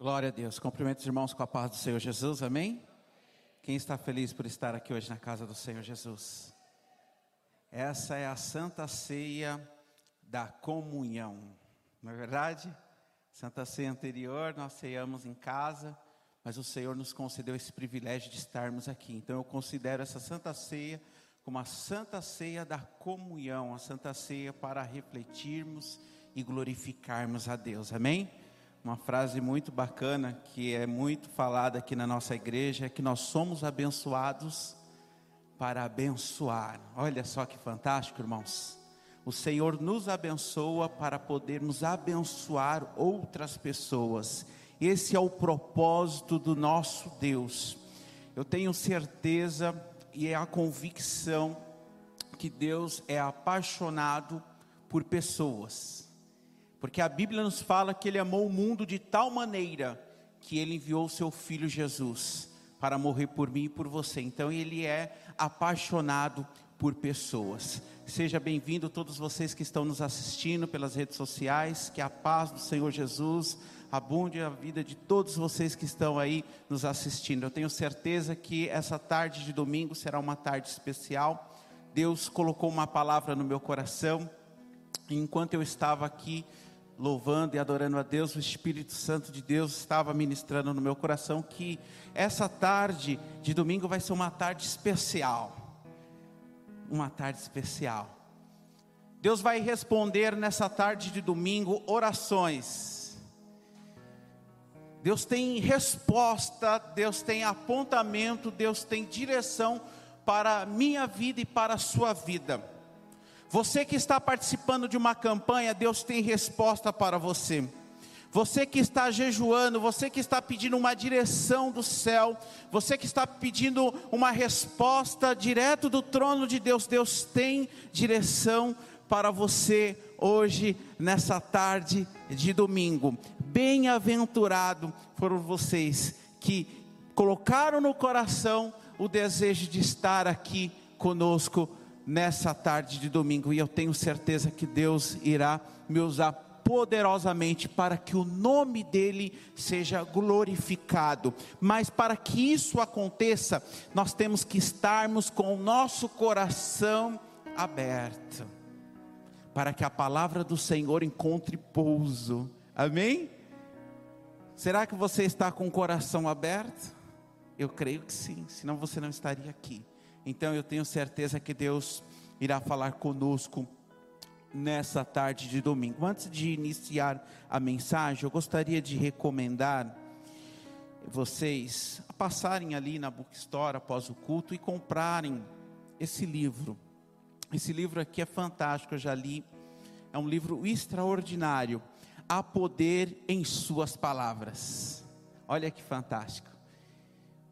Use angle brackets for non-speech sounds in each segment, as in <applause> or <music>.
Glória a Deus. Cumprimento os irmãos com a paz do Senhor Jesus, amém? Quem está feliz por estar aqui hoje na casa do Senhor Jesus? Essa é a santa ceia da comunhão, não é verdade? Santa ceia anterior nós ceiamos em casa, mas o Senhor nos concedeu esse privilégio de estarmos aqui. Então eu considero essa santa ceia como a santa ceia da comunhão, a santa ceia para refletirmos e glorificarmos a Deus, amém? Uma frase muito bacana que é muito falada aqui na nossa igreja é que nós somos abençoados para abençoar. Olha só que fantástico, irmãos. O Senhor nos abençoa para podermos abençoar outras pessoas. Esse é o propósito do nosso Deus. Eu tenho certeza e é a convicção que Deus é apaixonado por pessoas. Porque a Bíblia nos fala que ele amou o mundo de tal maneira que ele enviou o seu filho Jesus para morrer por mim e por você. Então ele é apaixonado por pessoas. Seja bem-vindo todos vocês que estão nos assistindo pelas redes sociais, que a paz do Senhor Jesus abunde a vida de todos vocês que estão aí nos assistindo. Eu tenho certeza que essa tarde de domingo será uma tarde especial. Deus colocou uma palavra no meu coração. Enquanto eu estava aqui louvando e adorando a Deus, o Espírito Santo de Deus estava ministrando no meu coração que essa tarde de domingo vai ser uma tarde especial. Uma tarde especial. Deus vai responder nessa tarde de domingo orações. Deus tem resposta, Deus tem apontamento, Deus tem direção para a minha vida e para a sua vida. Você que está participando de uma campanha, Deus tem resposta para você. Você que está jejuando, você que está pedindo uma direção do céu, você que está pedindo uma resposta direto do trono de Deus, Deus tem direção para você hoje, nessa tarde de domingo. Bem-aventurado foram vocês que colocaram no coração o desejo de estar aqui conosco nessa tarde de domingo, e eu tenho certeza que Deus irá me usar poderosamente para que o nome dele seja glorificado. Mas para que isso aconteça, nós temos que estarmos com o nosso coração aberto, para que a palavra do Senhor encontre pouso. Amém? Será que você está com o coração aberto? Eu creio que sim, senão você não estaria aqui. Então eu tenho certeza que Deus irá falar conosco nessa tarde de domingo. Antes de iniciar a mensagem, eu gostaria de recomendar vocês a passarem ali na bookstore após o culto e comprarem esse livro. Esse livro aqui é fantástico, eu já li. É um livro extraordinário. Há poder em suas palavras. Olha que fantástico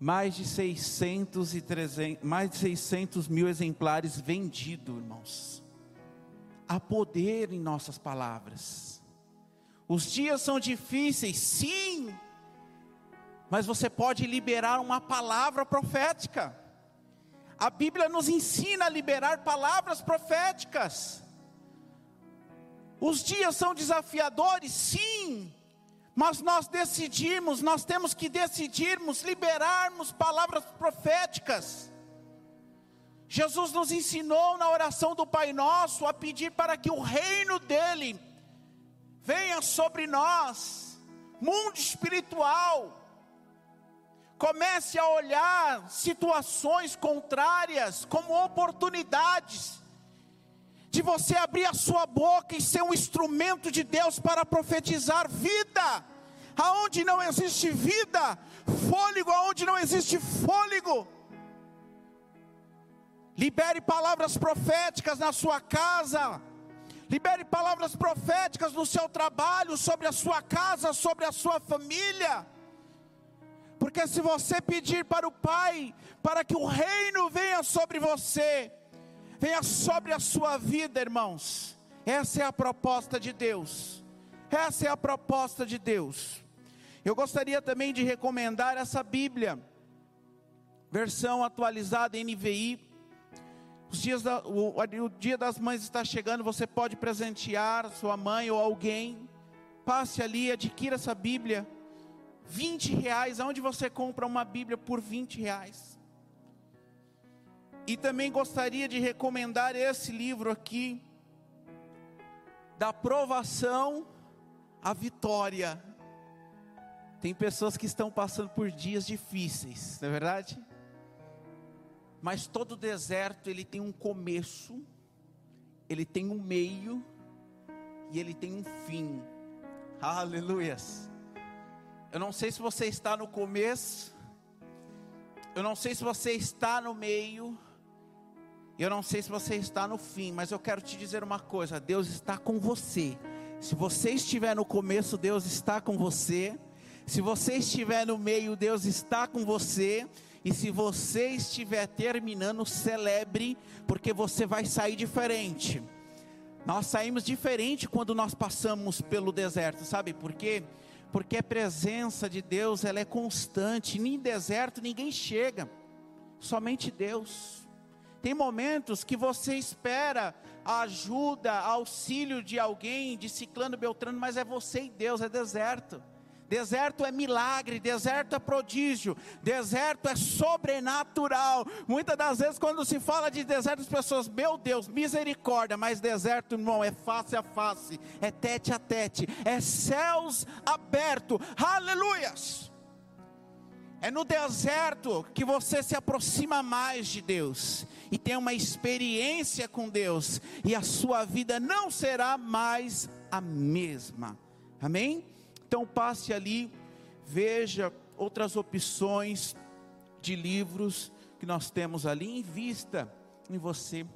mais de 600 e 300, mais de 600 mil exemplares vendidos, irmãos. Há poder em nossas palavras. Os dias são difíceis, sim, mas você pode liberar uma palavra profética. A Bíblia nos ensina a liberar palavras proféticas. Os dias são desafiadores, sim, mas nós decidimos, nós temos que decidirmos liberarmos palavras proféticas. Jesus nos ensinou na oração do Pai Nosso a pedir para que o reino dele venha sobre nós, mundo espiritual. Comece a olhar situações contrárias como oportunidades de você abrir a sua boca e ser um instrumento de Deus para profetizar vida. Aonde não existe vida, fôlego, aonde não existe fôlego. Libere palavras proféticas na sua casa. Libere palavras proféticas no seu trabalho, sobre a sua casa, sobre a sua família. Porque se você pedir para o Pai, para que o reino venha sobre você, venha sobre a sua vida, irmãos. Essa é a proposta de Deus. Essa é a proposta de Deus. Eu gostaria também de recomendar essa Bíblia, versão atualizada NVI. Os dias da, o, o dia das mães está chegando, você pode presentear sua mãe ou alguém. Passe ali, adquira essa Bíblia. 20 reais, aonde você compra uma Bíblia por 20 reais? E também gostaria de recomendar esse livro aqui, Da Provação à Vitória. Tem pessoas que estão passando por dias difíceis, não é verdade? Mas todo deserto ele tem um começo, ele tem um meio e ele tem um fim. Aleluias. Eu não sei se você está no começo, eu não sei se você está no meio, eu não sei se você está no fim, mas eu quero te dizer uma coisa: Deus está com você. Se você estiver no começo, Deus está com você. Se você estiver no meio, Deus está com você. E se você estiver terminando, celebre, porque você vai sair diferente. Nós saímos diferente quando nós passamos pelo deserto, sabe por quê? Porque a presença de Deus, ela é constante, nem deserto ninguém chega, somente Deus. Tem momentos que você espera a ajuda, auxílio de alguém, de ciclano, beltrano, mas é você e Deus, é deserto. Deserto é milagre, deserto é prodígio, deserto é sobrenatural. Muitas das vezes, quando se fala de deserto, as pessoas, meu Deus, misericórdia, mas deserto, irmão, é face a face, é tete a tete, é céus abertos, aleluias. É no deserto que você se aproxima mais de Deus e tem uma experiência com Deus, e a sua vida não será mais a mesma. Amém? Então passe ali, veja outras opções de livros que nós temos ali, invista em você.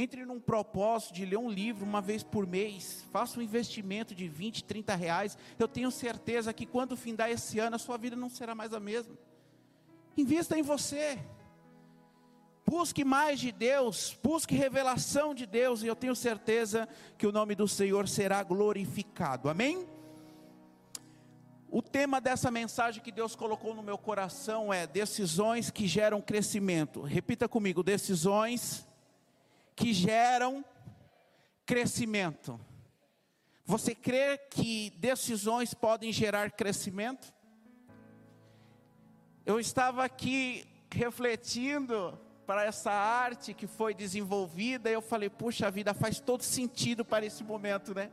Entre num propósito de ler um livro uma vez por mês, faça um investimento de 20, 30 reais. Eu tenho certeza que quando findar esse ano, a sua vida não será mais a mesma. Invista em você. Busque mais de Deus, busque revelação de Deus, e eu tenho certeza que o nome do Senhor será glorificado. Amém? O tema dessa mensagem que Deus colocou no meu coração é decisões que geram crescimento. Repita comigo: decisões que geram crescimento. Você crê que decisões podem gerar crescimento? Eu estava aqui refletindo para essa arte que foi desenvolvida, e eu falei, puxa vida, faz todo sentido para esse momento, né?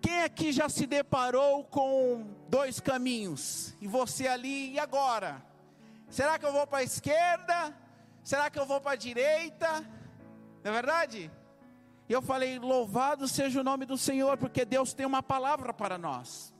Quem aqui já se deparou com dois caminhos? E você ali, e agora? Será que eu vou para a esquerda? Será que eu vou para a direita? Não é verdade? E eu falei: louvado seja o nome do Senhor, porque Deus tem uma palavra para nós.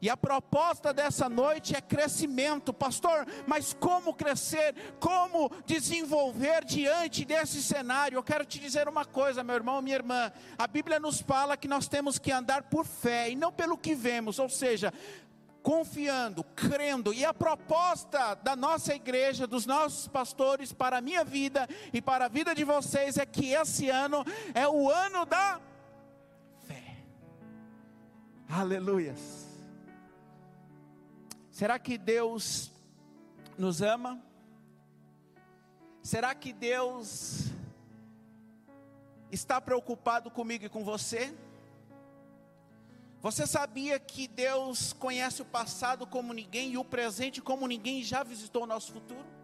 E a proposta dessa noite é crescimento, pastor. Mas como crescer? Como desenvolver diante desse cenário? Eu quero te dizer uma coisa, meu irmão, minha irmã. A Bíblia nos fala que nós temos que andar por fé e não pelo que vemos, ou seja, confiando, crendo. E a proposta da nossa igreja, dos nossos pastores, para a minha vida e para a vida de vocês, é que esse ano é o ano da fé. Aleluias. Será que Deus nos ama? Será que Deus está preocupado comigo e com você? Você sabia que Deus conhece o passado como ninguém e o presente como ninguém já visitou o nosso futuro?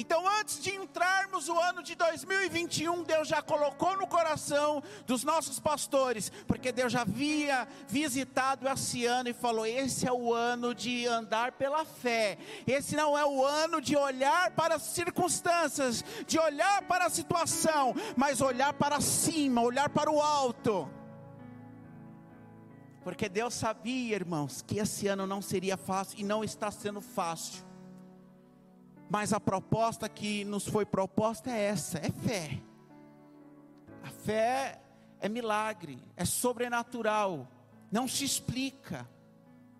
Então, antes de entrarmos o ano de 2021, Deus já colocou no coração dos nossos pastores, porque Deus já havia visitado esse ano e falou: esse é o ano de andar pela fé, esse não é o ano de olhar para as circunstâncias, de olhar para a situação, mas olhar para cima, olhar para o alto. Porque Deus sabia, irmãos, que esse ano não seria fácil e não está sendo fácil. Mas a proposta que nos foi proposta é essa: é fé. A fé é milagre, é sobrenatural, não se explica,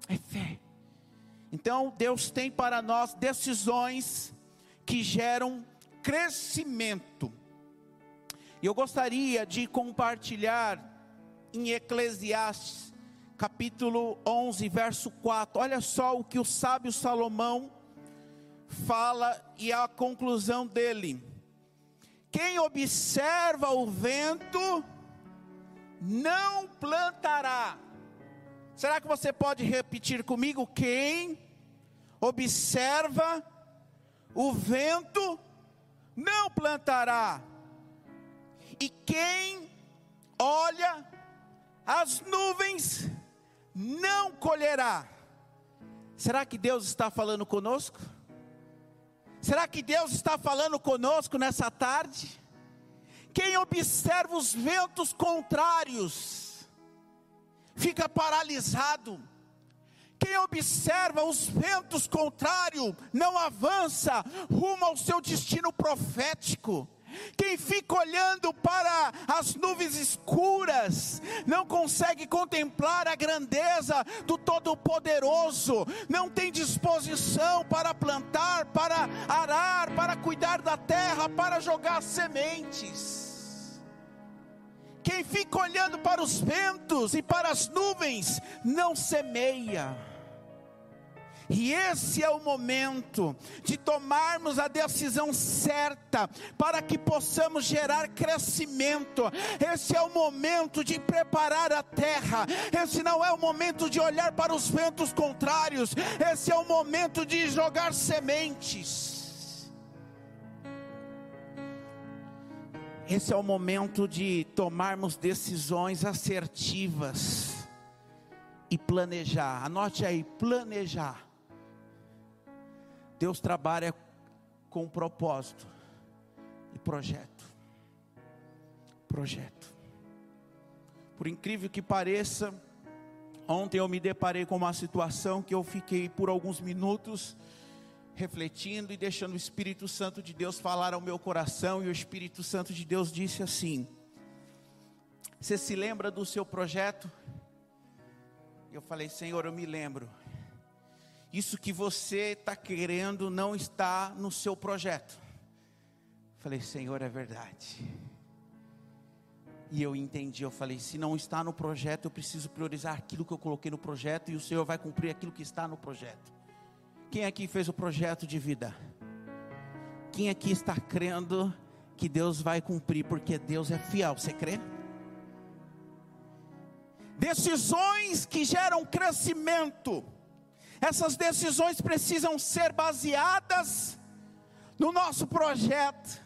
é fé. Então Deus tem para nós decisões que geram crescimento. E eu gostaria de compartilhar em Eclesiastes, capítulo 11, verso 4. Olha só o que o sábio Salomão fala e a conclusão dele. Quem observa o vento não plantará, Será que você pode repetir comigo? Quem observa o vento não plantará, e quem olha as nuvens não colherá. Será que Deus está falando conosco? Será que Deus está falando conosco nessa tarde? Quem observa os ventos contrários fica paralisado. Quem observa os ventos contrários não avança rumo ao seu destino profético. Quem fica olhando para as nuvens escuras não consegue contemplar a grandeza do Todo-Poderoso, não tem disposição para plantar, para arar, para cuidar da terra, para jogar sementes. Quem fica olhando para os ventos e para as nuvens não semeia. E esse é o momento de tomarmos a decisão certa para que possamos gerar crescimento. Esse é o momento de preparar a terra. Esse não é o momento de olhar para os ventos contrários. Esse é o momento de jogar sementes. Esse é o momento de tomarmos decisões assertivas e planejar. Anote aí, planejar. Deus trabalha com propósito e projeto. Projeto. Por incrível que pareça, ontem eu me deparei com uma situação que eu fiquei por alguns minutos refletindo e deixando o Espírito Santo de Deus falar ao meu coração, e o Espírito Santo de Deus disse assim: Você se lembra do seu projeto? Eu falei, Senhor, eu me lembro isso que você está querendo não está no seu projeto. Falei, Senhor, é verdade. E eu entendi, eu falei, se não está no projeto, eu preciso priorizar aquilo que eu coloquei no projeto e o Senhor vai cumprir aquilo que está no projeto. Quem aqui fez o projeto de vida? Quem aqui está crendo que Deus vai cumprir, porque Deus é fiel? Você crê? Decisões que geram crescimento essas decisões precisam ser baseadas no nosso projeto.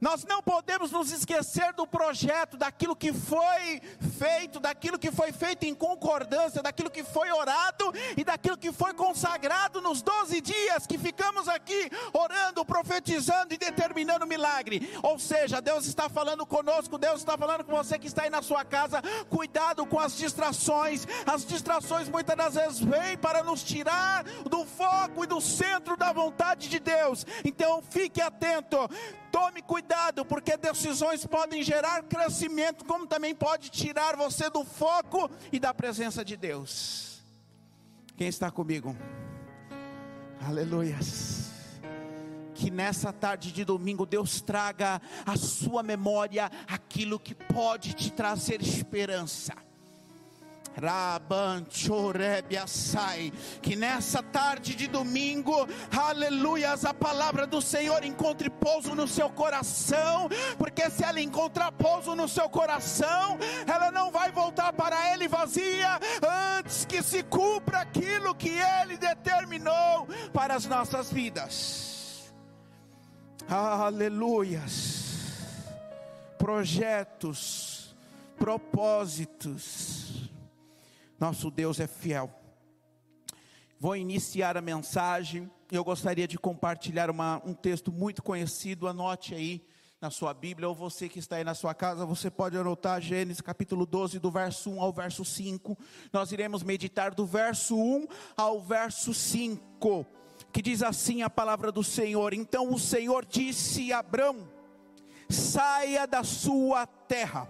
Nós não podemos nos esquecer do projeto, daquilo que foi feito, daquilo que foi feito em concordância, daquilo que foi orado e daquilo que foi consagrado nos 12 dias que ficamos aqui orando, profetizando e determinando milagre. Ou seja, Deus está falando conosco, Deus está falando com você que está aí na sua casa. Cuidado com as distrações. As distrações muitas das vezes vêm para nos tirar do foco e do centro da vontade de Deus. Então fique atento. Tome cuidado, porque decisões podem gerar crescimento, como também pode tirar você do foco e da presença de Deus. Quem está comigo? Aleluias. Que nessa tarde de domingo Deus traga à sua memória aquilo que pode te trazer esperança que nessa tarde de domingo, aleluias, a palavra do Senhor encontre pouso no seu coração, porque se ela encontrar pouso no seu coração, ela não vai voltar para Ele vazia, antes que se cumpra aquilo que Ele determinou para as nossas vidas. Aleluias, projetos, propósitos, nosso Deus é fiel. Vou iniciar a mensagem. Eu gostaria de compartilhar uma, um texto muito conhecido. Anote aí na sua Bíblia, ou você que está aí na sua casa, você pode anotar Gênesis capítulo 12, do verso 1 ao verso 5. Nós iremos meditar do verso 1 ao verso 5, que diz assim a palavra do Senhor: Então o Senhor disse a Abrão: saia da sua terra,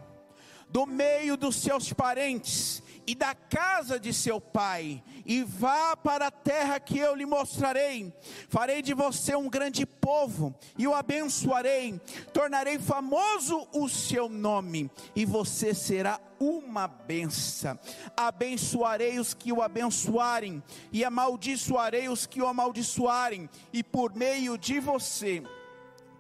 do meio dos seus parentes e da casa de seu pai, e vá para a terra que eu lhe mostrarei. Farei de você um grande povo, e o abençoarei, tornarei famoso o seu nome, e você será uma benção. Abençoarei os que o abençoarem, e amaldiçoarei os que o amaldiçoarem, e por meio de você,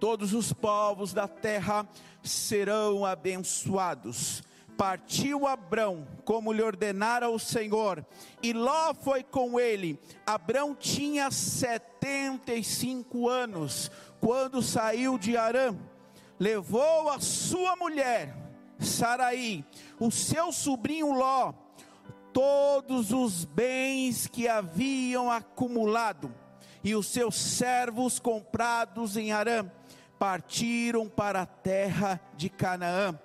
todos os povos da terra serão abençoados Partiu Abrão, como lhe ordenara o Senhor, e Ló foi com ele. Abrão tinha setenta e cinco anos, quando saiu de Arã. Levou a sua mulher, Saraí, o seu sobrinho Ló, todos os bens que haviam acumulado, e os seus servos comprados em Arã, partiram para a terra de Canaã,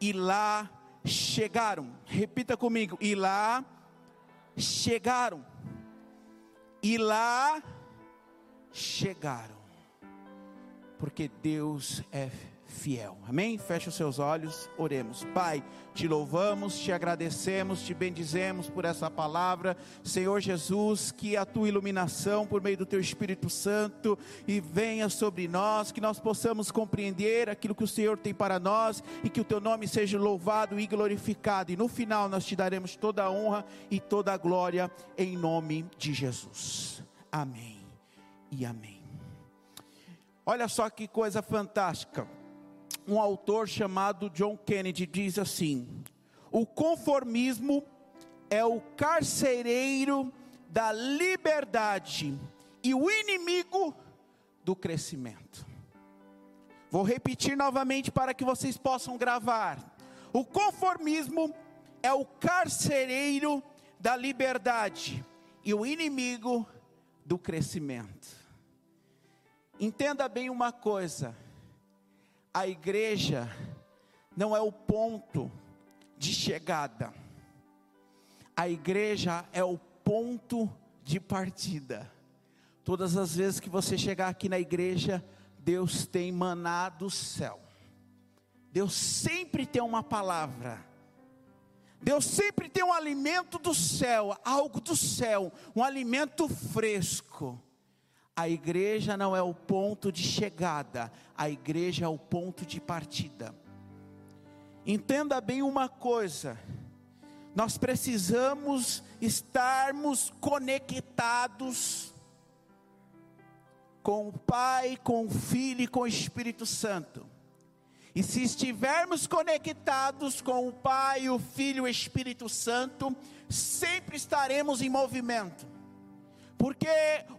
e lá chegaram. Repita comigo. E lá chegaram. E lá chegaram. Porque Deus é fiel. Amém? Feche os seus olhos, oremos. Pai, te louvamos, te agradecemos, te bendizemos por essa palavra. Senhor Jesus, que a tua iluminação por meio do teu Espírito Santo e venha sobre nós, que nós possamos compreender aquilo que o Senhor tem para nós e que o teu nome seja louvado e glorificado. E no final nós te daremos toda a honra e toda a glória em nome de Jesus. Amém e amém. Olha só que coisa fantástica um autor chamado John Kennedy diz assim: o conformismo é o carcereiro da liberdade e o inimigo do crescimento. Vou repetir novamente para que vocês possam gravar. O conformismo é o carcereiro da liberdade e o inimigo do crescimento. Entenda bem uma coisa: a igreja não é o ponto de chegada, a igreja é o ponto de partida. Todas as vezes que você chegar aqui na igreja, Deus tem maná do céu. Deus sempre tem uma palavra. Deus sempre tem um alimento do céu, algo do céu, um alimento fresco. A igreja não é o ponto de chegada, a igreja é o ponto de partida. Entenda bem uma coisa: nós precisamos estarmos conectados com o Pai, com o Filho e com o Espírito Santo. E se estivermos conectados com o Pai, o Filho e o Espírito Santo, sempre estaremos em movimento porque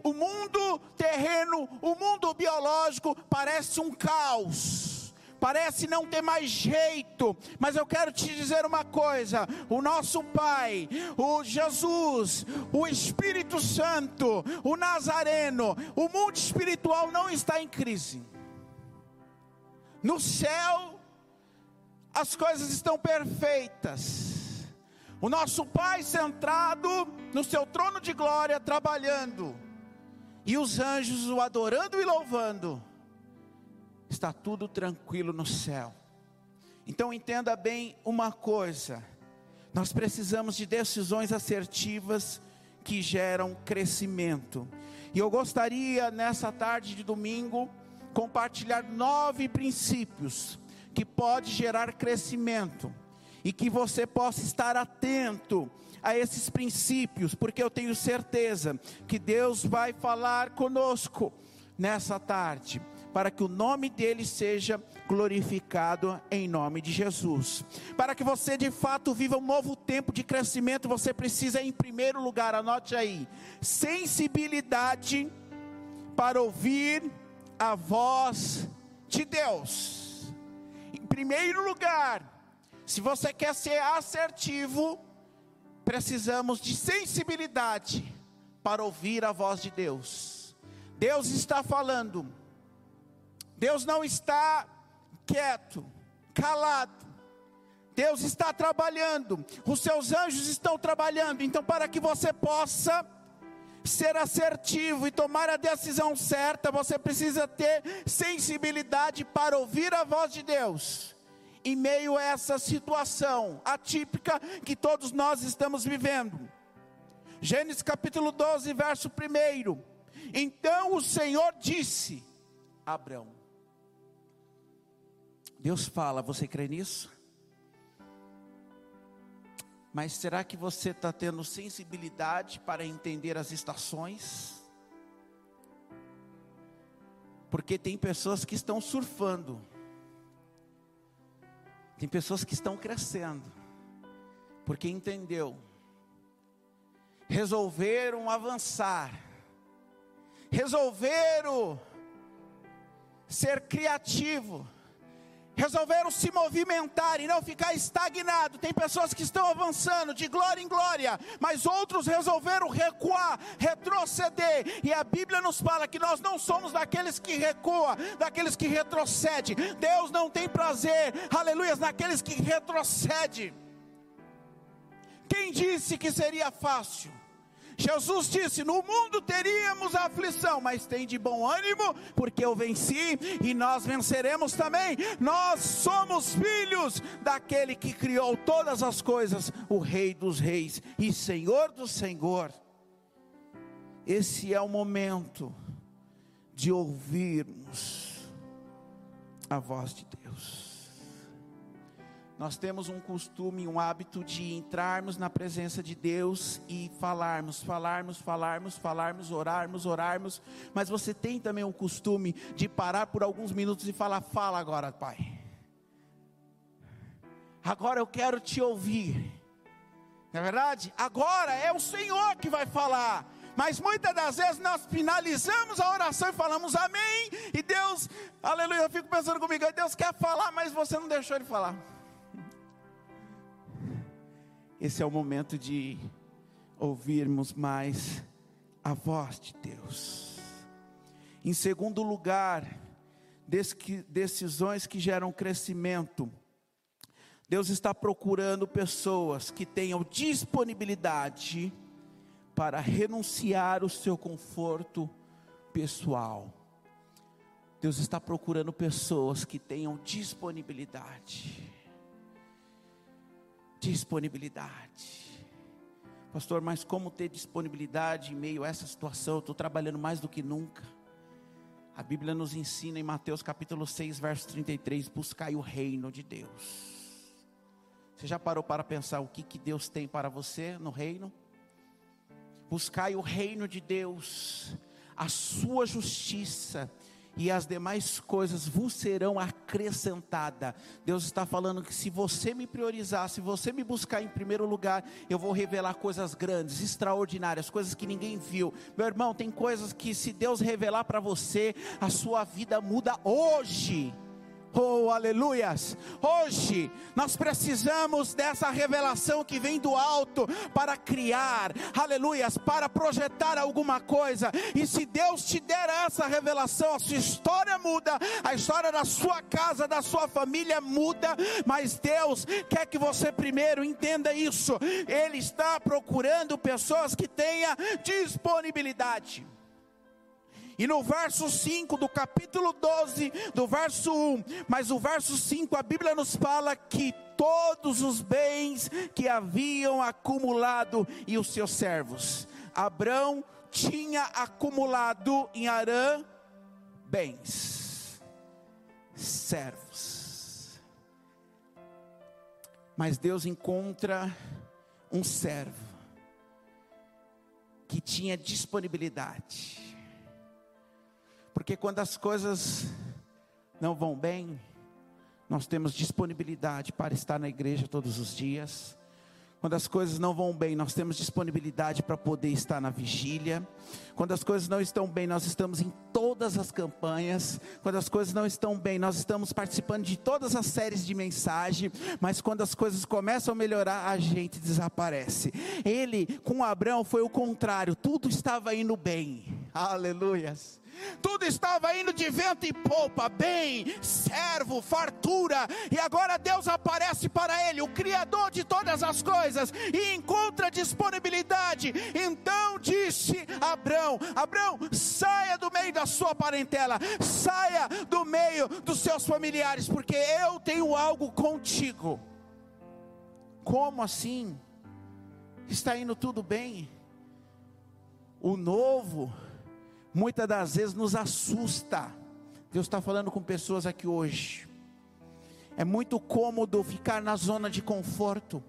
o mundo terreno, o mundo biológico parece um caos. Parece não ter mais jeito, mas eu quero te dizer uma coisa: o nosso Pai, o Jesus, o Espírito Santo, o Nazareno, o mundo espiritual não está em crise. No céu, as coisas estão perfeitas o nosso Pai centrado no seu trono de glória, trabalhando, e os anjos o adorando e louvando, está tudo tranquilo no céu. Então entenda bem uma coisa: nós precisamos de decisões assertivas que geram crescimento. E eu gostaria nessa tarde de domingo compartilhar nove princípios que pode gerar crescimento e que você possa estar atento a esses princípios, porque eu tenho certeza que Deus vai falar conosco nessa tarde, para que o nome dele seja glorificado em nome de Jesus. Para que você de fato viva um novo tempo de crescimento, você precisa, em primeiro lugar, anote aí, sensibilidade para ouvir a voz de Deus. Em primeiro lugar, se você quer ser assertivo, precisamos de sensibilidade para ouvir a voz de Deus. Deus está falando. Deus não está quieto, calado. Deus está trabalhando. Os seus anjos estão trabalhando. Então, para que você possa ser assertivo e tomar a decisão certa, você precisa ter sensibilidade para ouvir a voz de Deus em meio a essa situação atípica que todos nós estamos vivendo. Gênesis capítulo 12, verso 1. Então o Senhor disse Abraão: Deus fala, você crê nisso? Mas será que você está tendo sensibilidade para entender as estações? Porque tem pessoas que estão surfando Tem pessoas que estão crescendo, porque entendeu, resolveram avançar, resolveram ser criativo, resolveram se movimentar e não ficar estagnado. Tem pessoas que estão avançando de glória em glória, mas outros resolveram recuar, retroceder. E a Bíblia nos fala que nós não somos daqueles que recuam, daqueles que retrocedem. Deus não tem prazer, aleluias, naqueles que retrocedem. Quem disse que seria fácil? Jesus disse: No mundo teríamos aflição, mas tem de bom ânimo, porque eu venci e nós venceremos também. Nós somos filhos daquele que criou todas as coisas, o Rei dos Reis e Senhor do Senhor. Esse é o momento de ouvirmos a voz de Deus. Nós temos um costume, um hábito de entrarmos na presença de Deus e falarmos, falarmos, falarmos, falarmos, orarmos, orarmos. Mas você tem também o costume de parar por alguns minutos e falar: Fala agora, Pai. Agora eu quero te ouvir. Não é verdade? Agora é o Senhor que vai falar. Mas muitas das vezes nós finalizamos a oração e falamos amém. E Deus, aleluia, eu fico pensando comigo, Deus quer falar, mas você não deixou ele falar. Esse é o momento de ouvirmos mais a voz de Deus. Em segundo lugar, decisões que geram crescimento. Deus está procurando pessoas que tenham disponibilidade para renunciar o seu conforto pessoal. Deus está procurando pessoas que tenham disponibilidade disponibilidade. Pastor, mas como ter disponibilidade em meio a essa situação? Estou trabalhando mais do que nunca. A Bíblia nos ensina em Mateus capítulo 6, verso 33: buscai o reino de Deus. Você já parou para pensar o que, que Deus tem para você no reino? Buscai o reino de Deus, a sua justiça e as demais coisas vos serão acrescentadas. Deus está falando que se você me priorizar, se você me buscar em primeiro lugar, eu vou revelar coisas grandes, extraordinárias, coisas que ninguém viu. Meu irmão, tem coisas que se Deus revelar para você, a sua vida muda hoje. Oh, aleluias! Hoje nós precisamos dessa revelação que vem do alto para criar, aleluias, para projetar alguma coisa. E se Deus te der essa revelação, a sua história muda, a história da sua casa, da sua família muda. Mas Deus quer que você primeiro entenda isso. Ele está procurando pessoas que tenham disponibilidade. E no verso 5 do capítulo 12, do verso 1, mas o verso 5 a Bíblia nos fala que todos os bens que haviam acumulado e os seus servos. Abrão tinha acumulado em Arã bens, servos. Mas Deus encontra um servo que tinha disponibilidade porque quando as coisas não vão bem, nós temos disponibilidade para estar na igreja todos os dias. Quando as coisas não vão bem, nós temos disponibilidade para poder estar na vigília. Quando as coisas não estão bem, nós estamos em todas as campanhas. Quando as coisas não estão bem, nós estamos participando de todas as séries de mensagem. Mas quando as coisas começam a melhorar, a gente desaparece. Ele, com Abraão, foi o contrário. Tudo estava indo bem. Aleluias tudo estava indo de vento e polpa, bem, servo, fartura, e agora Deus aparece para ele, o Criador de todas as coisas, e encontra disponibilidade. Então disse Abraão: Abraão, saia do meio da sua parentela, saia do meio dos seus familiares, porque eu tenho algo contigo. Como assim? Está indo tudo bem? O novo muitas das vezes nos assusta. Deus está falando com pessoas aqui hoje. É muito cômodo ficar na zona de conforto.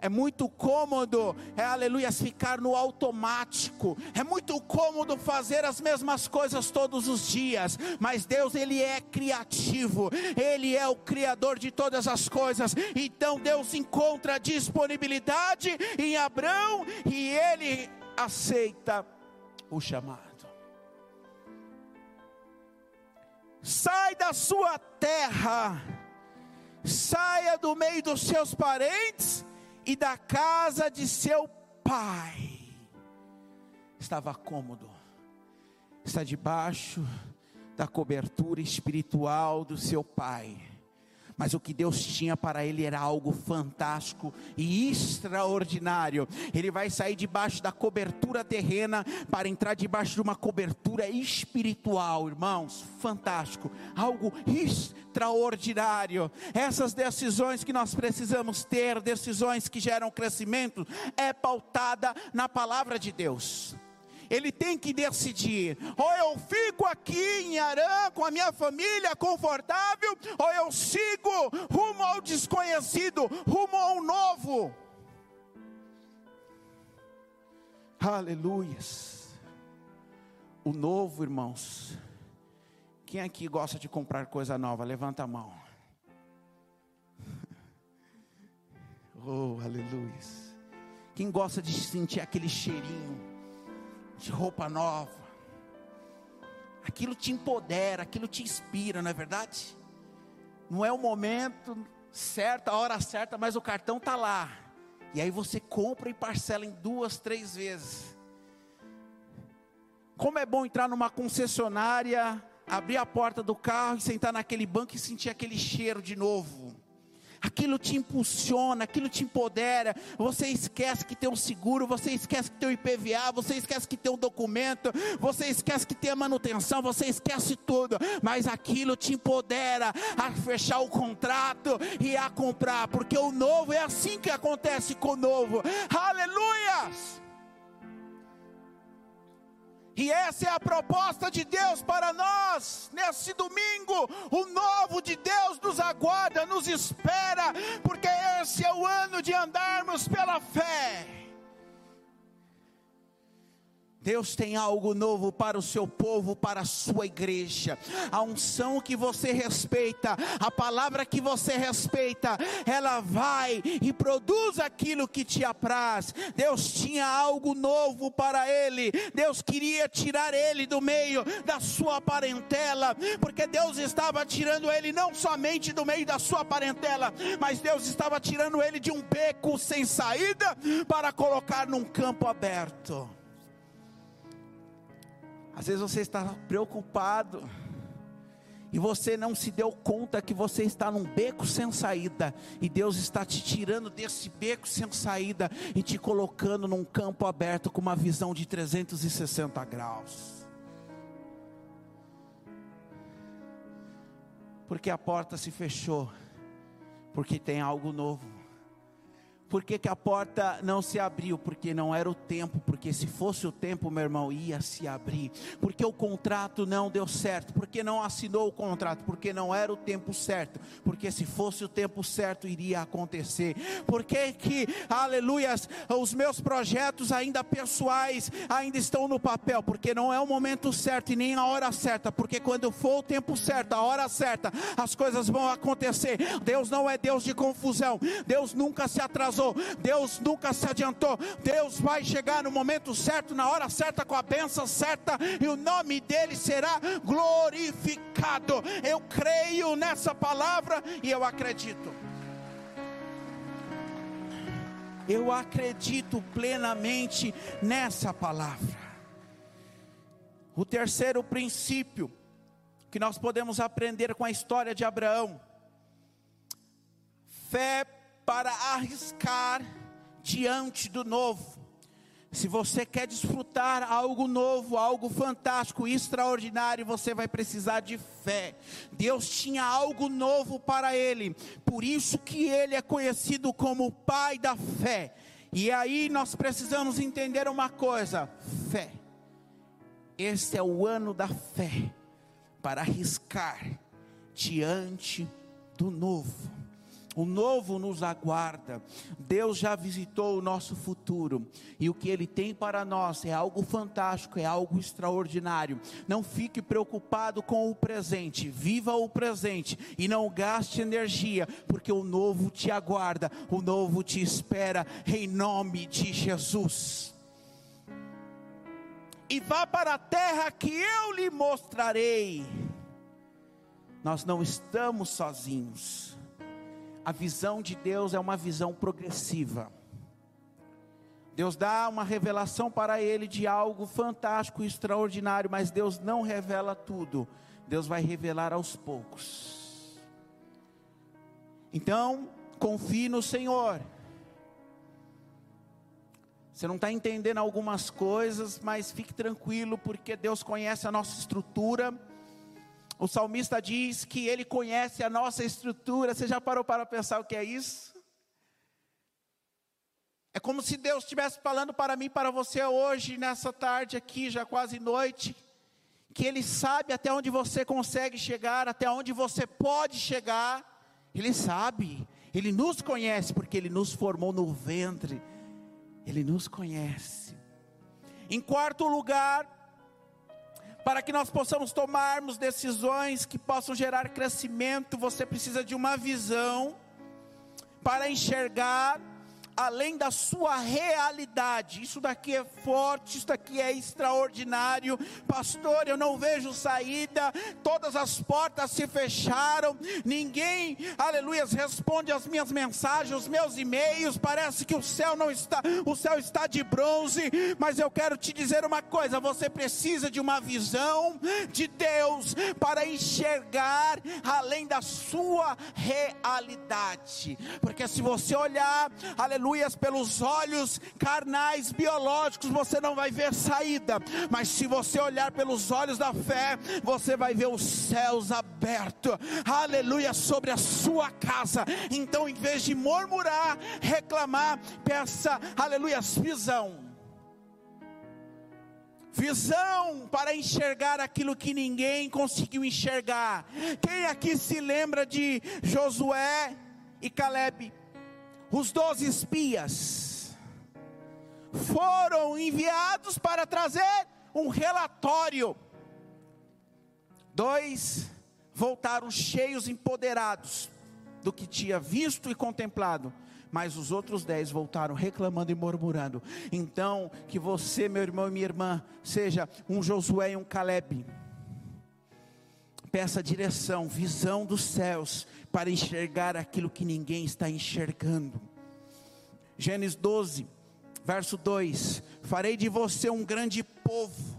É muito cômodo, é aleluia, ficar no automático. É muito cômodo fazer as mesmas coisas todos os dias. Mas Deus, Ele é criativo. Ele é o Criador de todas as coisas. Então Deus encontra disponibilidade em Abraão e Ele aceita o chamado. Sai da sua terra, saia do meio dos seus parentes e da casa de seu pai. Estava cômodo, está debaixo da cobertura espiritual do seu pai mas o que Deus tinha para ele era algo fantástico e extraordinário. Ele vai sair debaixo da cobertura terrena para entrar debaixo de uma cobertura espiritual, irmãos, fantástico, algo extraordinário. Essas decisões que nós precisamos ter, decisões que geram crescimento, é pautada na palavra de Deus ele tem que decidir: ou eu fico aqui em Arã com a minha família confortável, ou eu sigo rumo ao desconhecido, rumo ao novo. Aleluias. O novo, irmãos. Quem aqui gosta de comprar coisa nova? Levanta a mão. <laughs> Oh, aleluia. Quem gosta de sentir aquele cheirinho? De roupa nova. Aquilo te empodera, aquilo te inspira, não é verdade? Não é o momento certo, a hora certa, mas o cartão está lá. E aí você compra e parcela em duas, três vezes. Como é bom entrar numa concessionária, abrir a porta do carro e sentar naquele banco e sentir aquele cheiro de novo aquilo te impulsiona, aquilo te empodera. Você esquece que tem um seguro, você esquece que tem um IPVA, você esquece que tem um documento, você esquece que tem a manutenção, você esquece tudo, mas aquilo te empodera a fechar o contrato e a comprar, porque o novo é assim que acontece com o novo. Aleluias! E essa é a proposta de Deus para nós. Nesse domingo, o novo de Deus nos aguarda, nos espera, porque esse é o ano de andarmos pela fé. Deus tem algo novo para o seu povo, para a sua igreja. A unção que você respeita, a palavra que você respeita, ela vai e produz aquilo que te apraz. Deus tinha algo novo para ele. Deus queria tirar ele do meio da sua parentela, porque Deus estava tirando ele não somente do meio da sua parentela, mas Deus estava tirando ele de um beco sem saída para colocar num campo aberto. Às vezes você está preocupado e você não se deu conta que você está num beco sem saída e Deus está te tirando desse beco sem saída e te colocando num campo aberto com uma visão de 360 graus. Porque a porta se fechou, porque tem algo novo. Por que, que, a porta não se abriu? Porque não era o tempo, porque se fosse o tempo, meu irmão, ia se abrir. Porque o contrato não deu certo, porque não assinou o contrato, porque não era o tempo certo, porque se fosse o tempo certo, iria acontecer. Por que que, aleluias, os meus projetos ainda pessoais ainda estão no papel? Porque não é o momento certo e nem a hora certa, porque quando for o tempo certo, a hora certa, as coisas vão acontecer. Deus não é Deus de confusão, Deus nunca se atrasou atrasou, Deus nunca se adiantou. Deus vai chegar no momento certo, na hora certa, com a benção certa, e o nome dele será glorificado. Eu creio nessa palavra e eu acredito. Eu acredito plenamente nessa palavra. O terceiro princípio que nós podemos aprender com a história de Abraão: fé para arriscar diante do novo. Se você quer desfrutar algo novo, algo fantástico, extraordinário, você vai precisar de fé. Deus tinha algo novo para ele, por isso que ele é conhecido como o pai da fé. E aí nós precisamos entender uma coisa: fé. Este é o ano da fé para arriscar diante do novo O novo nos aguarda. Deus já visitou o nosso futuro. E o que Ele tem para nós é algo fantástico, é algo extraordinário. Não fique preocupado com o presente. Viva o presente. E não gaste energia, porque o novo te aguarda. O novo te espera. Em nome de Jesus e vá para a terra que eu lhe mostrarei. Nós não estamos sozinhos. A visão de Deus é uma visão progressiva. Deus dá uma revelação para ele de algo fantástico e extraordinário, mas Deus não revela tudo. Deus vai revelar aos poucos. Então, confie no Senhor. Você não está entendendo algumas coisas, mas fique tranquilo, porque Deus conhece a nossa estrutura. O salmista diz que ele conhece a nossa estrutura. Você já parou para pensar o que é isso? É como se Deus estivesse falando para mim, para você hoje, nessa tarde aqui, já quase noite, que Ele sabe até onde você consegue chegar, até onde você pode chegar. Ele sabe, Ele nos conhece, porque Ele nos formou no ventre ele nos conhece. Em quarto lugar, para que nós possamos tomarmos decisões que possam gerar crescimento, você precisa de uma visão para enxergar além da sua realidade. Isso daqui é forte, isso daqui é extraordinário. Pastor, eu não vejo saída, todas as portas se fecharam, ninguém, aleluia, responde às minhas mensagens, os meus e-mails. Parece que o céu não está, o céu está de bronze, mas eu quero te dizer uma coisa: você precisa de uma visão de Deus para enxergar além da sua realidade, porque se você olhar, aleluia aleluias, pelos olhos carnais, biológicos, você não vai ver saída, mas se você olhar pelos olhos da fé, você vai ver os céus abertos, aleluia, sobre a sua casa. Então, em vez de murmurar, reclamar, peça, aleluia, visão visão para enxergar aquilo que ninguém conseguiu enxergar. Quem aqui se lembra de Josué e Caleb? Os doze espias foram enviados para trazer um relatório. Dois voltaram cheios, empoderados do que tinha visto e contemplado, mas os outros dez voltaram reclamando e murmurando. Então, que você, meu irmão e minha irmã, seja um Josué e um Caleb. Peça direção, visão dos céus, para enxergar aquilo que ninguém está enxergando. Gênesis 12, verso 2: Farei de você um grande povo,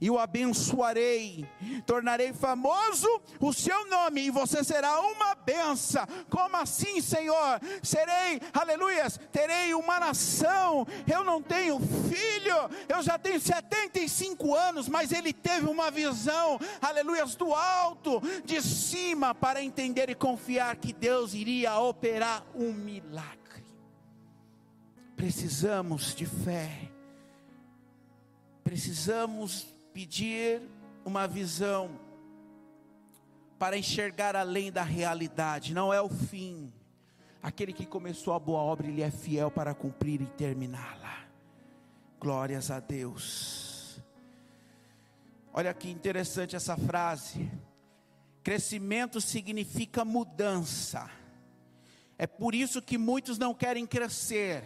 e o abençoarei, tornarei famoso o seu nome, e você será uma benção. Como assim, Senhor? Serei, aleluias, terei uma nação. Eu não tenho filho, eu já tenho 75 anos, mas ele teve uma visão, aleluias, do alto, de cima, para entender e confiar que Deus iria operar um milagre. Precisamos de fé, precisamos pedir uma visão para enxergar além da realidade, não é o fim. Aquele que começou a boa obra, ele é fiel para cumprir e terminá-la. Glórias a Deus. Olha que interessante essa frase. Crescimento significa mudança. É por isso que muitos não querem crescer,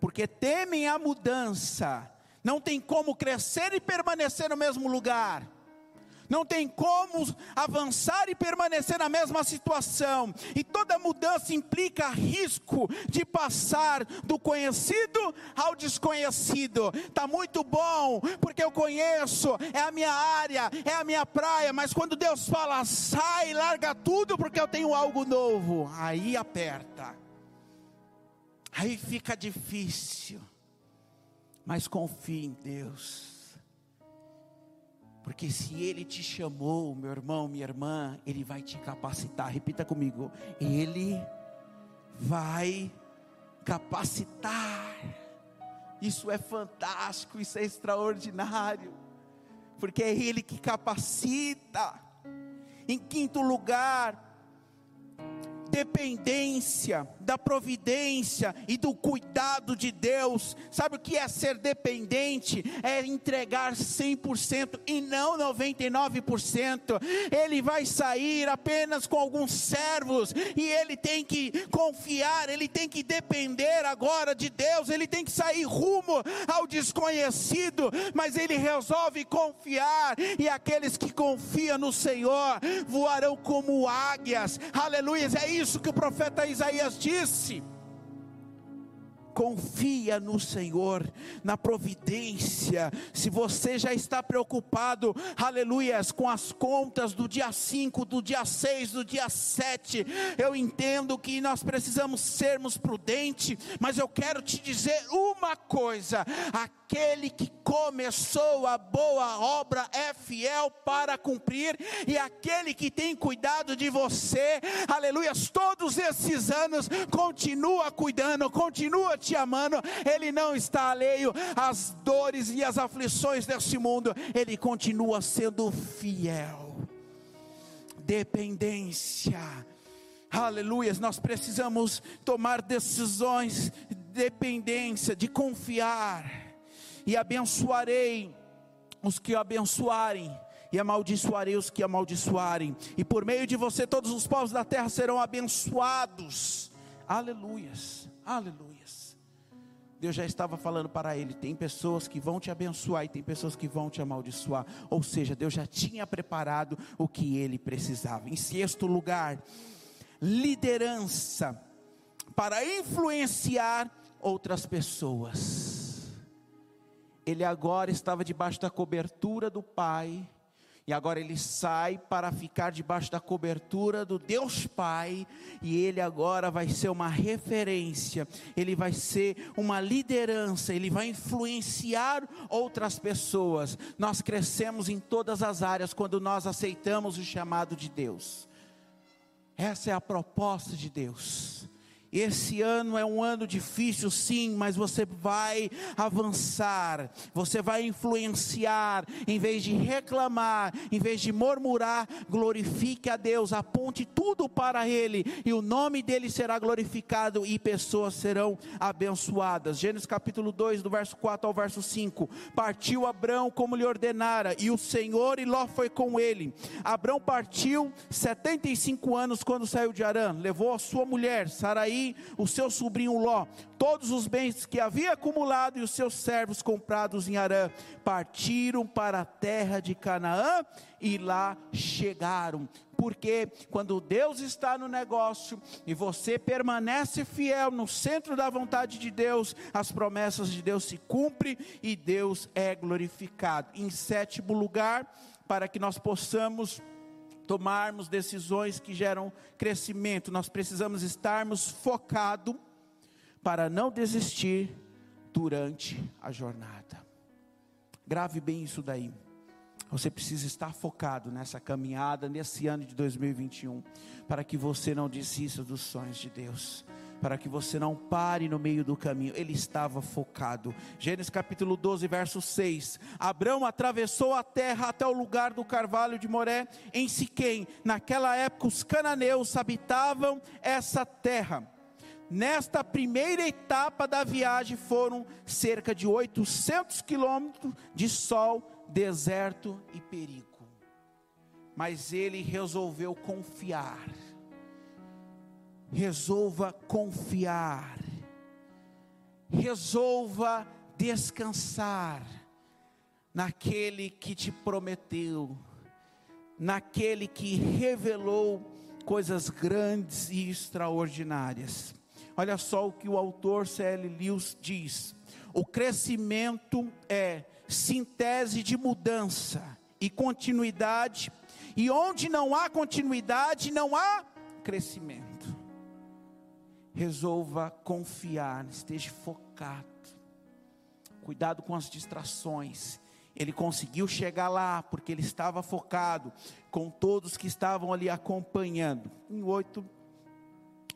porque temem a mudança não tem como crescer e permanecer no mesmo lugar. Não tem como avançar e permanecer na mesma situação. E toda mudança implica risco de passar do conhecido ao desconhecido. Tá muito bom, porque eu conheço, é a minha área, é a minha praia, mas quando Deus fala, sai, larga tudo porque eu tenho algo novo, aí aperta. Aí fica difícil. Mas confie em Deus. Porque se Ele te chamou, meu irmão, minha irmã, Ele vai te capacitar. Repita comigo: Ele vai capacitar. Isso é fantástico, isso é extraordinário. Porque é Ele que capacita. Em quinto lugar, dependência da providência e do cuidado de Deus. Sabe o que é ser dependente? É entregar 100% e não 99%. Ele vai sair apenas com alguns servos e ele tem que confiar, ele tem que depender agora de Deus, ele tem que sair rumo ao desconhecido, mas ele resolve confiar e aqueles que confiam no Senhor voarão como águias. Aleluia! É isso que o profeta Isaías disse. Confia no Senhor, na providência. Se você já está preocupado, aleluias, com as contas do dia 5, do dia 6, do dia 7, eu entendo que nós precisamos sermos prudentes, mas eu quero te dizer uma coisa: aquele que começou a boa obra é fiel para cumprir, e aquele que tem cuidado de você, aleluias, todos esses anos, continua cuidando, continua te amando, Ele não está alheio às dores e às aflições desse mundo, Ele continua sendo fiel. Dependência, aleluias, nós precisamos tomar decisões, dependência, de confiar, e abençoarei os que abençoarem, e amaldiçoarei os que amaldiçoarem, e por meio de você todos os povos da terra serão abençoados. Aleluias, aleluias. Deus já estava falando para ele: tem pessoas que vão te abençoar e tem pessoas que vão te amaldiçoar. Ou seja, Deus já tinha preparado o que ele precisava. Em sexto lugar, liderança para influenciar outras pessoas. Ele agora estava debaixo da cobertura do Pai e agora ele sai para ficar debaixo da cobertura do Deus Pai, e ele agora vai ser uma referência, ele vai ser uma liderança, ele vai influenciar outras pessoas. Nós crescemos em todas as áreas quando nós aceitamos o chamado de Deus. Essa é a proposta de Deus. Esse ano é um ano difícil, sim, mas você vai avançar, você vai influenciar, em vez de reclamar, em vez de murmurar, glorifique a Deus, aponte tudo para Ele, e o nome dele será glorificado e pessoas serão abençoadas. Gênesis capítulo 2, do verso 4 ao verso 5: Partiu Abrão como lhe ordenara, e o Senhor e Ló foi com ele. Abrão partiu 75 anos quando saiu de Arã, levou a sua mulher, Saraí o seu sobrinho Ló, todos os bens que havia acumulado e os seus servos comprados em Arã, partiram para a terra de Canaã e lá chegaram. Porque quando Deus está no negócio e você permanece fiel no centro da vontade de Deus, as promessas de Deus se cumprem e Deus é glorificado. Em sétimo lugar, para que nós possamos tomarmos decisões que geram crescimento, nós precisamos estarmos focados para não desistir durante a jornada. Grave bem isso daí. Você precisa estar focado nessa caminhada, nesse ano de 2021, para que você não desista dos sonhos de Deus para que você não pare no meio do caminho. Ele estava focado. Gênesis capítulo 12, verso 6. Abraão atravessou a terra até o lugar do carvalho de Moré, em Siquém. Naquela época, os cananeus habitavam essa terra. Nesta primeira etapa da viagem foram cerca de 800 quilômetros de sol, deserto e perigo. Mas ele resolveu confiar resolva confiar, resolva descansar naquele que te prometeu, naquele que revelou coisas grandes e extraordinárias. Olha só o que o autor C.L. Lewis diz: o crescimento é síntese de mudança e continuidade, e onde não há continuidade, não há crescimento resolva confiar, esteja focado. Cuidado com as distrações. Ele conseguiu chegar lá porque ele estava focado com todos que estavam ali acompanhando. Em oito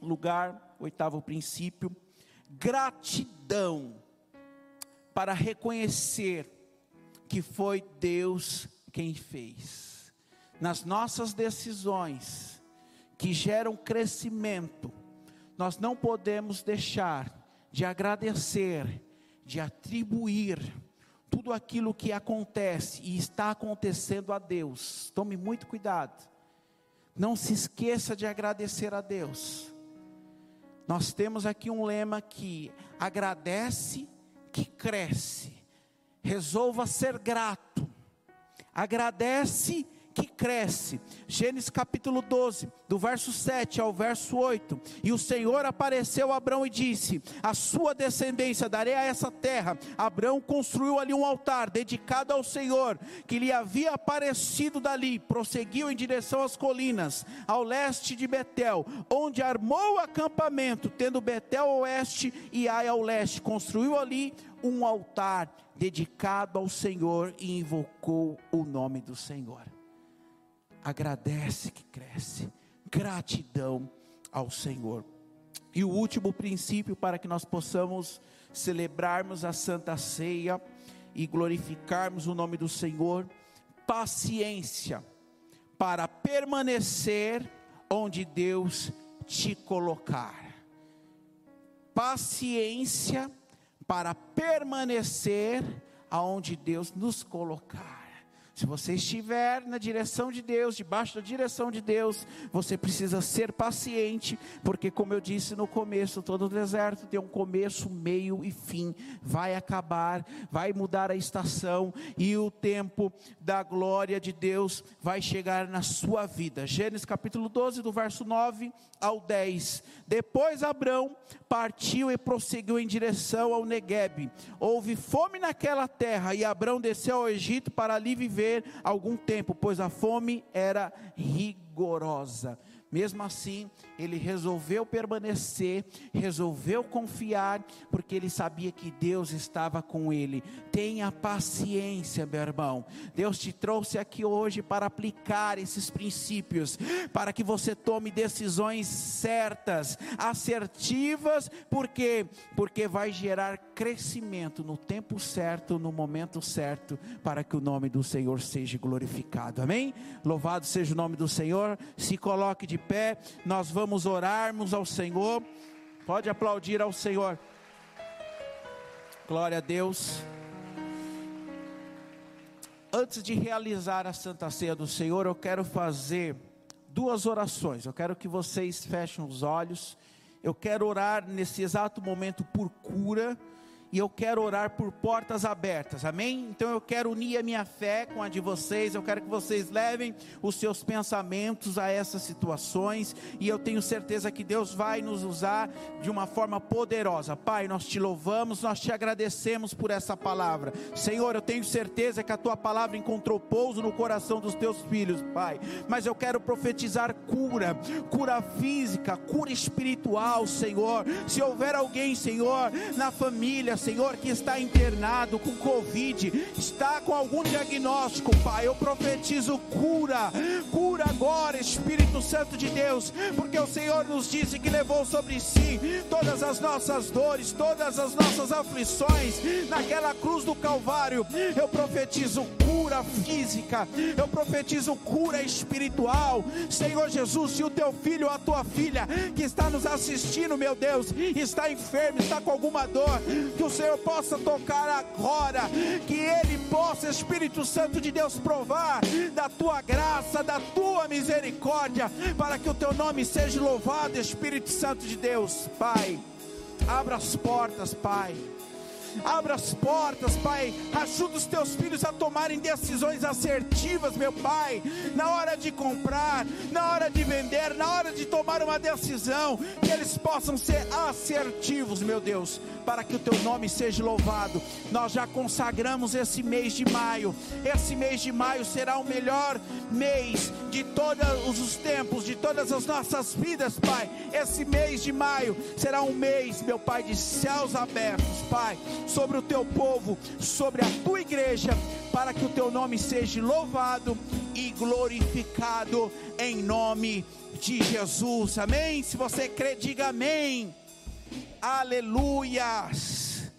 lugar, oitavo princípio, gratidão para reconhecer que foi Deus quem fez. Nas nossas decisões, que geram crescimento, nós não podemos deixar de agradecer, de atribuir tudo aquilo que acontece e está acontecendo a Deus. Tome muito cuidado. Não se esqueça de agradecer a Deus. Nós temos aqui um lema que agradece que cresce. Resolva ser grato. Agradece que cresce. Gênesis capítulo 12, do verso 7 ao verso 8. E o Senhor apareceu a Abraão e disse: A sua descendência darei a essa terra. Abraão construiu ali um altar dedicado ao Senhor, que lhe havia aparecido dali. Prosseguiu em direção às colinas, ao leste de Betel, onde armou o acampamento, tendo Betel ao oeste e Ai ao leste. Construiu ali um altar dedicado ao Senhor e invocou o nome do Senhor agradece que cresce. Gratidão ao Senhor. E o último princípio para que nós possamos celebrarmos a Santa Ceia e glorificarmos o nome do Senhor, paciência para permanecer onde Deus te colocar. Paciência para permanecer aonde Deus nos colocar. Se você estiver na direção de Deus, debaixo da direção de Deus, você precisa ser paciente, porque, como eu disse no começo, todo deserto tem um começo, meio e fim. Vai acabar, vai mudar a estação e o tempo da glória de Deus vai chegar na sua vida. Gênesis capítulo 12, do verso 9 ao 10. Depois Abrão partiu e prosseguiu em direção ao Negueb. Houve fome naquela terra e Abrão desceu ao Egito para ali viver algum tempo, pois a fome era rigorosa. Mesmo assim, ele resolveu permanecer, resolveu confiar, porque ele sabia que Deus estava com ele. Tenha paciência, meu irmão. Deus te trouxe aqui hoje para aplicar esses princípios, para que você tome decisões certas, assertivas, porque porque vai gerar crescimento no tempo certo, no momento certo, para que o nome do Senhor seja glorificado. Amém? Louvado seja o nome do Senhor. Se coloque de pé, nós vamos orarmos ao Senhor. Pode aplaudir ao Senhor. Glória a Deus. Antes de realizar a Santa Ceia do Senhor, eu quero fazer duas orações. Eu quero que vocês fechem os olhos. Eu quero orar nesse exato momento por cura e eu quero orar por portas abertas, amém? Então eu quero unir a minha fé com a de vocês, eu quero que vocês levem os seus pensamentos a essas situações, e eu tenho certeza que Deus vai nos usar de uma forma poderosa. Pai, nós te louvamos, nós te agradecemos por essa palavra. Senhor, eu tenho certeza que a tua palavra encontrou pouso no coração dos teus filhos, Pai, mas eu quero profetizar cura, cura física, cura espiritual, Senhor. Se houver alguém, Senhor, na família, Senhor, que está internado com Covid, está com algum diagnóstico, Pai, eu profetizo cura, cura agora, Espírito Santo de Deus, porque o Senhor nos disse que levou sobre si todas as nossas dores, todas as nossas aflições naquela cruz do Calvário. Eu profetizo cura física, eu profetizo cura espiritual. Senhor Jesus, se o teu filho ou a tua filha que está nos assistindo, meu Deus, está enfermo, está com alguma dor, que o Senhor possa tocar agora, que Ele possa, Espírito Santo de Deus, provar da tua graça, da tua misericórdia, para que o teu nome seja louvado, Espírito Santo de Deus, Pai. Abra as portas, Pai abra as portas, Pai. Ajuda os teus filhos a tomarem decisões assertivas, meu Pai, na hora de comprar, na hora de vender, na hora de tomar uma decisão, que eles possam ser assertivos, meu Deus, para que o teu nome seja louvado. Nós já consagramos esse mês de maio. Esse mês de maio será o melhor mês de todos os tempos, de todas as nossas vidas, Pai. Esse mês de maio será um mês, meu Pai, de céus abertos, Pai sobre o teu povo, sobre a tua igreja, para que o teu nome seja louvado e glorificado em nome de Jesus. Amém? Se você crê, diga amém. Aleluias.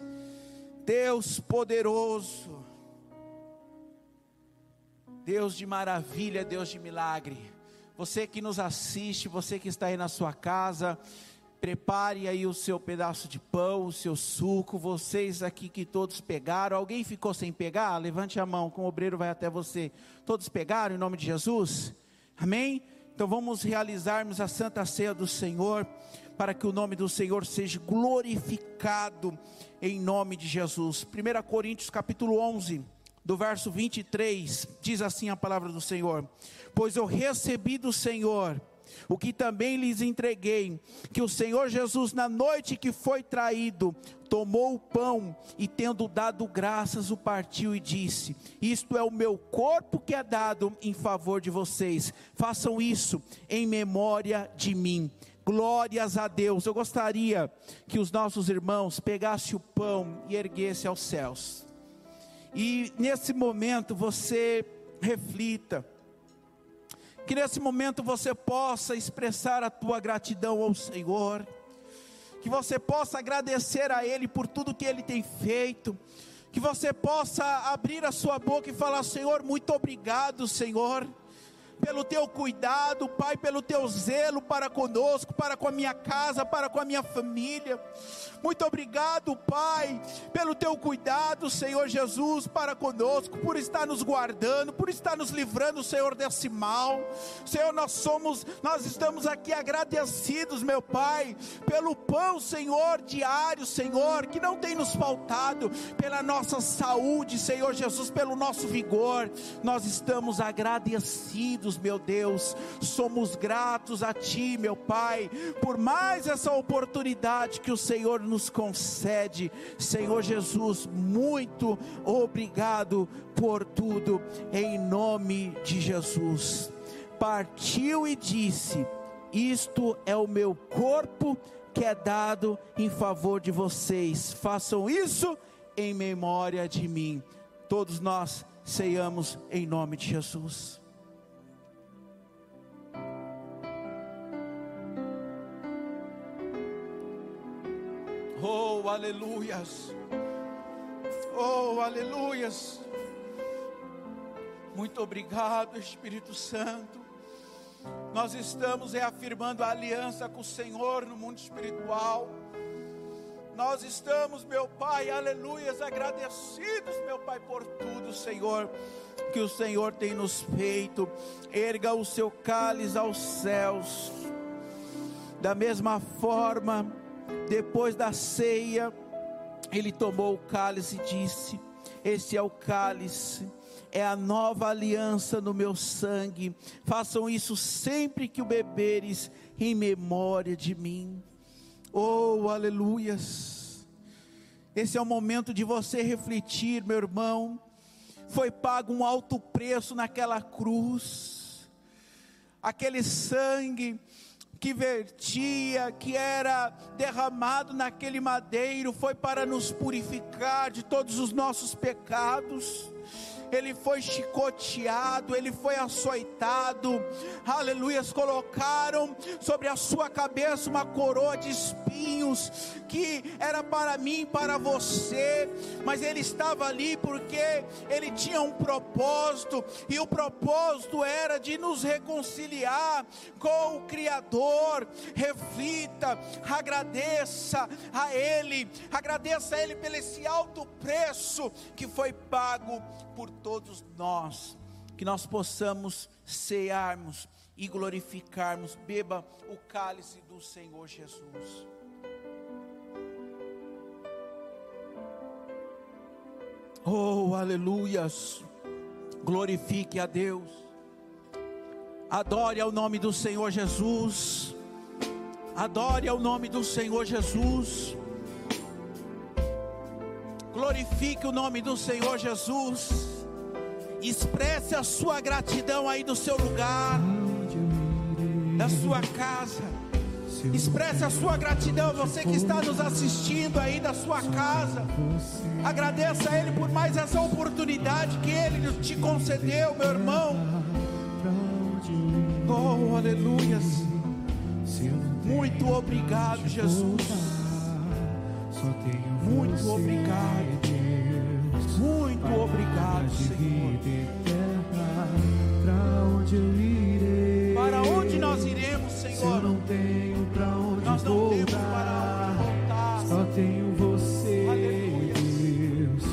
Deus poderoso. Deus de maravilha, Deus de milagre. Você que nos assiste, você que está aí na sua casa, prepare aí o seu pedaço de pão, o seu suco. Vocês aqui que todos pegaram, alguém ficou sem pegar? Levante a mão, com o obreiro vai até você. Todos pegaram em nome de Jesus? Amém? Então vamos realizarmos a santa ceia do Senhor, para que o nome do Senhor seja glorificado em nome de Jesus. 1 Coríntios capítulo 11, do verso 23, diz assim a palavra do Senhor: Pois eu recebi do Senhor o que também lhes entreguei, que o Senhor Jesus, na noite que foi traído, tomou o pão e, tendo dado graças, o partiu e disse: Isto é o meu corpo que é dado em favor de vocês, façam isso em memória de mim. Glórias a Deus. Eu gostaria que os nossos irmãos pegassem o pão e erguessem aos céus. E nesse momento você reflita que nesse momento você possa expressar a tua gratidão ao Senhor, que você possa agradecer a Ele por tudo que Ele tem feito, que você possa abrir a sua boca e falar: Senhor, muito obrigado, Senhor pelo teu cuidado, Pai, pelo teu zelo para conosco, para com a minha casa, para com a minha família. Muito obrigado, Pai, pelo teu cuidado, Senhor Jesus, para conosco, por estar nos guardando, por estar nos livrando, Senhor, desse mal. Senhor, nós somos, nós estamos aqui agradecidos, meu Pai, pelo pão, Senhor, diário, Senhor, que não tem nos faltado, pela nossa saúde, Senhor Jesus, pelo nosso vigor. Nós estamos agradecidos, meu Deus. Somos gratos a Ti, meu Pai, por mais essa oportunidade que o Senhor nos concede. Senhor Jesus, muito obrigado por tudo, em nome de Jesus. Partiu e disse: Isto é o meu corpo que é dado em favor de vocês. Façam isso em memória de mim. Todos nós ceiamos em nome de Jesus. Oh, aleluias. Oh, aleluias. Muito obrigado, Espírito Santo. Nós estamos reafirmando a aliança com o Senhor no mundo espiritual. Nós estamos, meu Pai, aleluias, agradecidos, meu Pai, por tudo, Senhor, que o Senhor tem nos feito. Erga o seu cálice aos céus. Da mesma forma, depois da ceia, ele tomou o cálice e disse: Este é o cálice, é a nova aliança no meu sangue. Façam isso sempre que o beberes, em memória de mim. Oh, aleluias! Esse é o momento de você refletir, meu irmão. Foi pago um alto preço naquela cruz, aquele sangue que vertia, que era derramado naquele madeiro, foi para nos purificar de todos os nossos pecados ele foi chicoteado, ele foi açoitado, aleluias, colocaram sobre a sua cabeça uma coroa de espinhos, que era para mim, para você, mas ele estava ali porque ele tinha um propósito, e o propósito era de nos reconciliar com o Criador. Reflita, agradeça a Ele, agradeça a Ele pelo esse alto preço que foi pago por todos nós, que nós possamos cearmos e glorificarmos. Beba o cálice do Senhor Jesus. Oh, aleluias! Glorifique a Deus. Adore ao nome do Senhor Jesus. Adore ao nome do Senhor Jesus. Glorifique o nome do Senhor Jesus. Expresse a sua gratidão aí do seu lugar, da sua casa. Expresse a sua gratidão, você que está nos assistindo aí da sua casa. Agradeça a Ele por mais essa oportunidade que Ele te concedeu, meu irmão. Oh, aleluias. Muito obrigado, Jesus. Muito obrigado. Muito obrigado, Senhor. Para onde nós iremos, Se eu Senhor? não tenho pra onde Nós não temos para voltar. onde voltar. Só tenho você, Aleluia. Deus.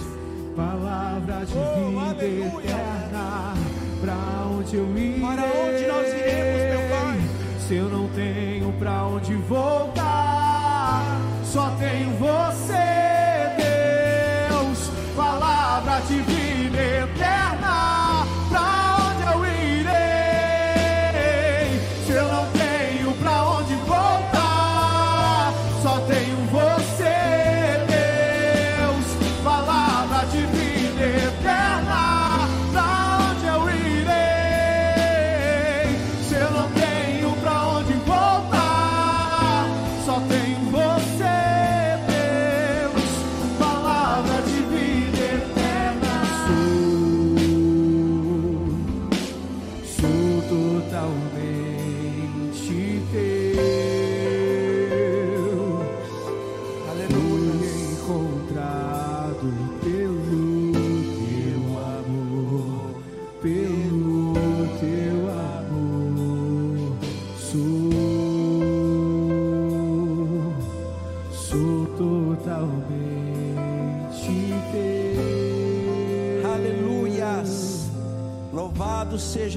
Palavra de Oh, vida eterna. Pra onde eu irei? Para onde nós iremos, meu Pai? Se eu não tenho pra onde voltar, só tenho você,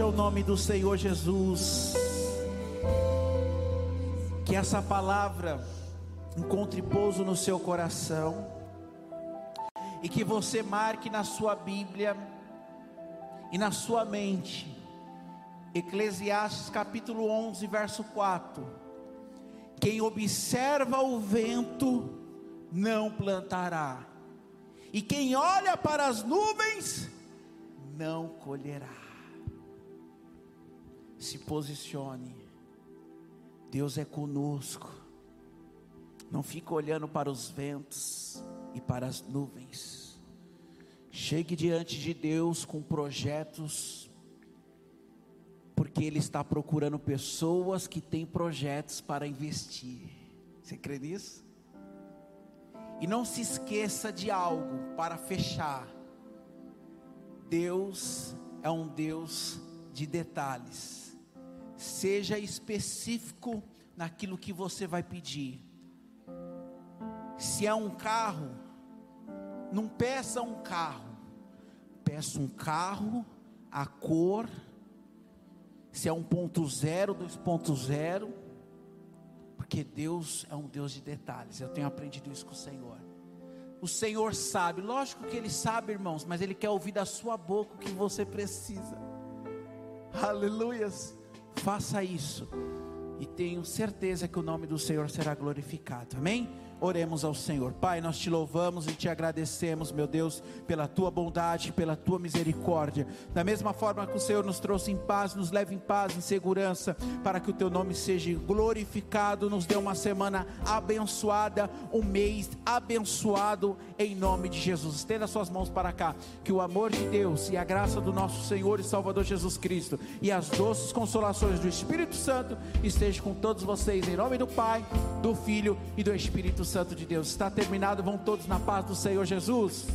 o nome do Senhor Jesus. Que essa palavra encontre pouso no seu coração. E que você marque na sua Bíblia e na sua mente. Eclesiastes capítulo 11, verso 4. Quem observa o vento não plantará. E quem olha para as nuvens não colherá. Se posicione. Deus é conosco. Não fica olhando para os ventos e para as nuvens. Chegue diante de Deus com projetos, porque Ele está procurando pessoas que têm projetos para investir. Você crê nisso? E não se esqueça de algo para fechar. Deus é um Deus de detalhes. Seja específico naquilo que você vai pedir. Se é um carro, não peça um carro, peça um carro, a cor, se é 1.0, 2.0, porque Deus é um Deus de detalhes. Eu tenho aprendido isso com o Senhor. O Senhor sabe, lógico que Ele sabe, irmãos, mas Ele quer ouvir da sua boca o que você precisa. Aleluias. Faça isso. E tenho certeza que o nome do Senhor será glorificado. Amém? Oremos ao Senhor. Pai, nós te louvamos e te agradecemos, meu Deus, pela tua bondade, pela tua misericórdia. Da mesma forma que o Senhor nos trouxe em paz, nos leve em paz, em segurança, para que o teu nome seja glorificado. Nos dê uma semana abençoada, um mês abençoado, em nome de Jesus. Estenda suas mãos para cá. Que o amor de Deus e a graça do nosso Senhor e Salvador Jesus Cristo e as doces consolações do Espírito Santo estejam com todos vocês, em nome do Pai, do Filho e do Espírito Santo de Deus. Está terminado, vão todos na paz do Senhor Jesus.